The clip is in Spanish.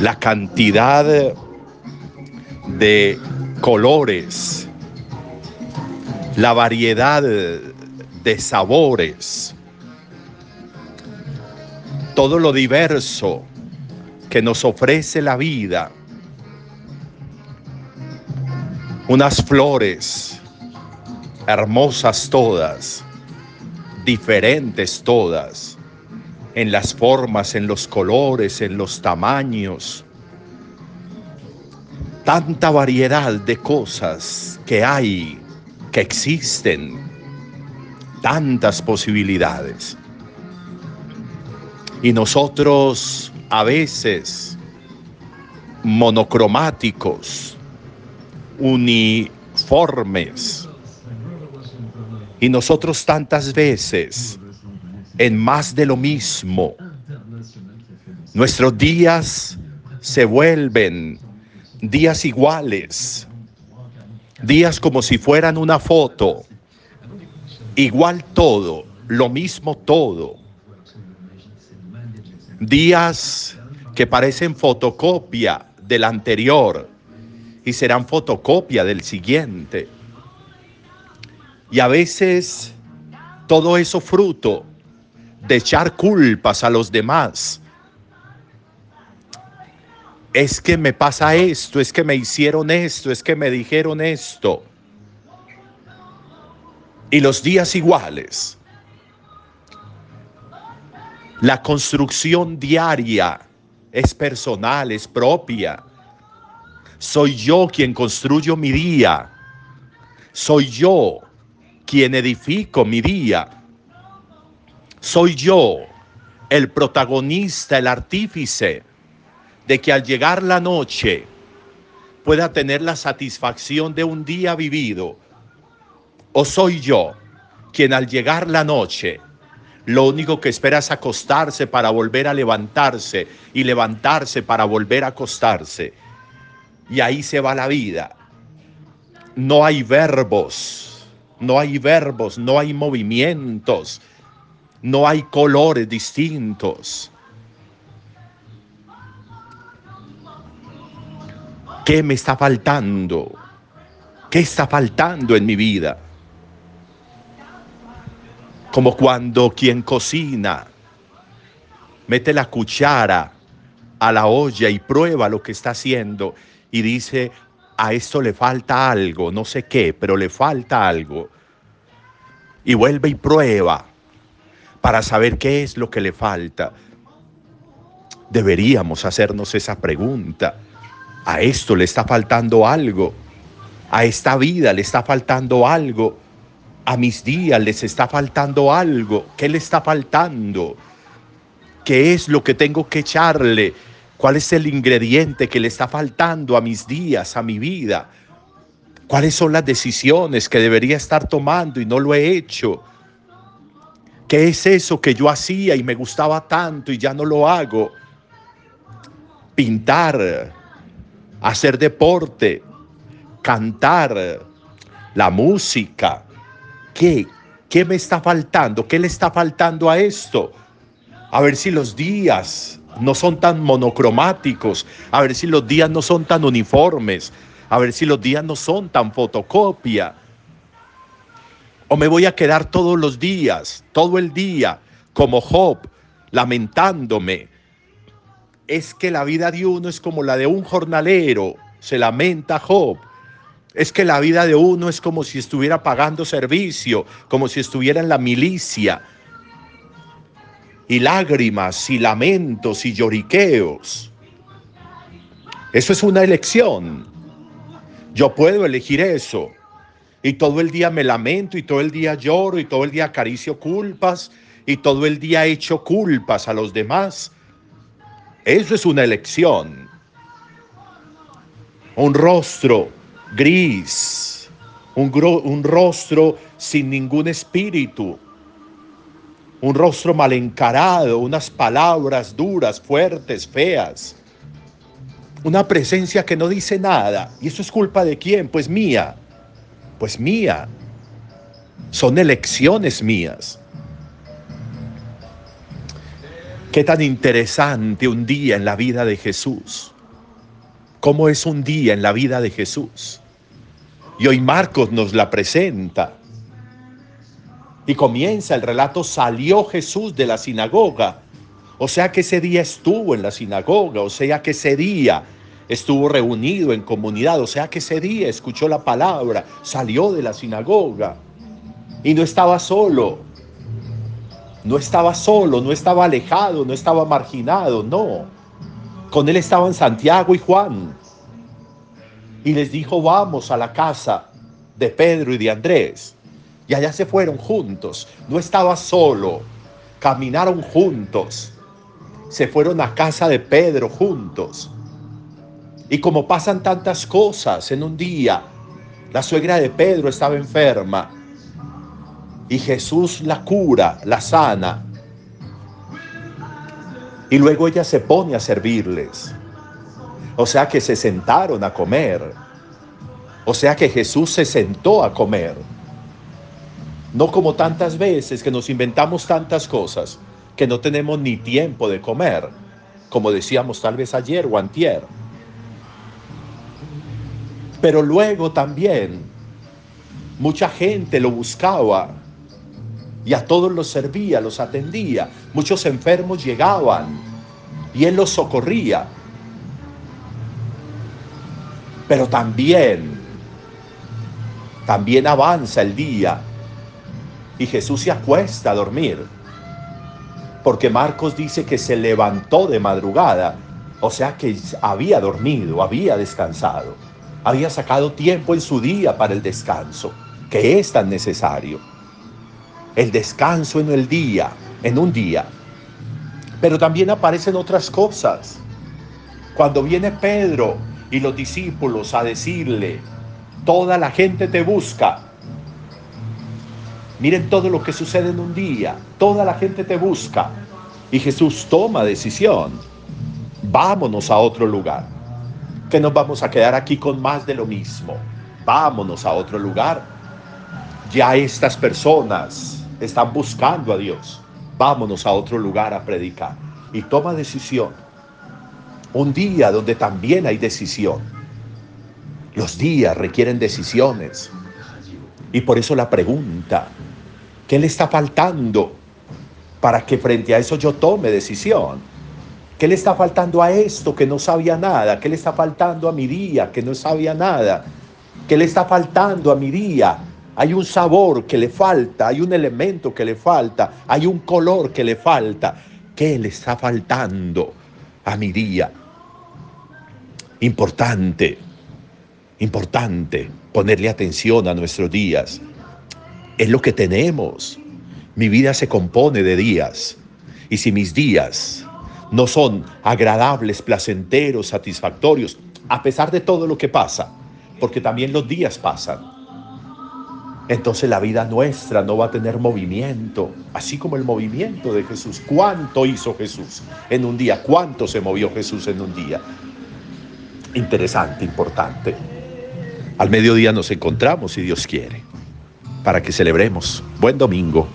la cantidad de colores, la variedad de sabores, todo lo diverso que nos ofrece la vida. Unas flores hermosas todas, diferentes todas en las formas, en los colores, en los tamaños. Tanta variedad de cosas que hay, que existen, tantas posibilidades. Y nosotros a veces monocromáticos, uniformes, y nosotros tantas veces en más de lo mismo. Nuestros días se vuelven días iguales, días como si fueran una foto, igual todo, lo mismo todo. Días que parecen fotocopia del anterior y serán fotocopia del siguiente. Y a veces todo eso fruto de echar culpas a los demás. Es que me pasa esto, es que me hicieron esto, es que me dijeron esto. Y los días iguales. La construcción diaria es personal, es propia. Soy yo quien construyo mi día. Soy yo quien edifico mi día soy yo el protagonista, el artífice de que al llegar la noche pueda tener la satisfacción de un día vivido. O soy yo quien al llegar la noche lo único que espera es acostarse para volver a levantarse y levantarse para volver a acostarse. Y ahí se va la vida. No hay verbos, no hay verbos, no hay movimientos no hay colores distintos. ¿Qué me está faltando? ¿Qué está faltando en mi vida? Como cuando quien cocina mete la cuchara a la olla y prueba lo que está haciendo y dice, a esto le falta algo, no sé qué, pero le falta algo. Y vuelve y prueba para saber qué es lo que le falta. Deberíamos hacernos esa pregunta. A esto le está faltando algo. A esta vida le está faltando algo. A mis días les está faltando algo. ¿Qué le está faltando? ¿Qué es lo que tengo que echarle? ¿Cuál es el ingrediente que le está faltando a mis días, a mi vida? ¿Cuáles son las decisiones que debería estar tomando y no lo he hecho? ¿Qué es eso que yo hacía y me gustaba tanto y ya no lo hago? Pintar, hacer deporte, cantar, la música. ¿Qué? ¿Qué me está faltando? ¿Qué le está faltando a esto? A ver si los días no son tan monocromáticos, a ver si los días no son tan uniformes, a ver si los días no son tan fotocopia ¿O me voy a quedar todos los días, todo el día, como Job, lamentándome? Es que la vida de uno es como la de un jornalero, se lamenta Job. Es que la vida de uno es como si estuviera pagando servicio, como si estuviera en la milicia. Y lágrimas y lamentos y lloriqueos. Eso es una elección. Yo puedo elegir eso y todo el día me lamento y todo el día lloro y todo el día acaricio culpas y todo el día echo culpas a los demás. Eso es una elección. Un rostro gris, un, un rostro sin ningún espíritu, un rostro mal encarado, unas palabras duras, fuertes, feas, una presencia que no dice nada. ¿Y eso es culpa de quién? Pues mía, pues mía. Son elecciones mías. Qué tan interesante un día en la vida de Jesús. ¿Cómo es un día en la vida de Jesús? Y hoy Marcos nos la presenta. Y comienza el relato, salió Jesús de la sinagoga. O sea que ese día estuvo en la sinagoga, o sea que ese día estuvo reunido en comunidad, o sea que ese día escuchó la palabra, salió de la sinagoga y no estaba solo. No estaba solo, no estaba alejado, no estaba marginado, no. Con él estaban Santiago y Juan. Y les dijo, vamos a la casa de Pedro y de Andrés. Y allá se fueron juntos. No estaba solo. Caminaron juntos. Se fueron a casa de Pedro juntos. Y como pasan tantas cosas en un día, la suegra de Pedro estaba enferma y Jesús la cura, la sana. Y luego ella se pone a servirles. O sea que se sentaron a comer. O sea que Jesús se sentó a comer. No como tantas veces que nos inventamos tantas cosas que no tenemos ni tiempo de comer, como decíamos tal vez ayer o antier. Pero luego también mucha gente lo buscaba y a todos los servía, los atendía. Muchos enfermos llegaban y él los socorría. Pero también, también avanza el día y Jesús se acuesta a dormir. Porque Marcos dice que se levantó de madrugada, o sea que había dormido, había descansado había sacado tiempo en su día para el descanso, que es tan necesario. El descanso en el día, en un día. Pero también aparecen otras cosas. Cuando viene Pedro y los discípulos a decirle, toda la gente te busca. Miren todo lo que sucede en un día. Toda la gente te busca. Y Jesús toma decisión. Vámonos a otro lugar que nos vamos a quedar aquí con más de lo mismo. Vámonos a otro lugar. Ya estas personas están buscando a Dios. Vámonos a otro lugar a predicar. Y toma decisión. Un día donde también hay decisión. Los días requieren decisiones. Y por eso la pregunta, ¿qué le está faltando para que frente a eso yo tome decisión? ¿Qué le está faltando a esto que no sabía nada? ¿Qué le está faltando a mi día que no sabía nada? ¿Qué le está faltando a mi día? Hay un sabor que le falta, hay un elemento que le falta, hay un color que le falta. ¿Qué le está faltando a mi día? Importante, importante ponerle atención a nuestros días. Es lo que tenemos. Mi vida se compone de días. Y si mis días no son agradables, placenteros, satisfactorios, a pesar de todo lo que pasa, porque también los días pasan. Entonces la vida nuestra no va a tener movimiento, así como el movimiento de Jesús. ¿Cuánto hizo Jesús en un día? ¿Cuánto se movió Jesús en un día? Interesante, importante. Al mediodía nos encontramos, si Dios quiere, para que celebremos. Buen domingo.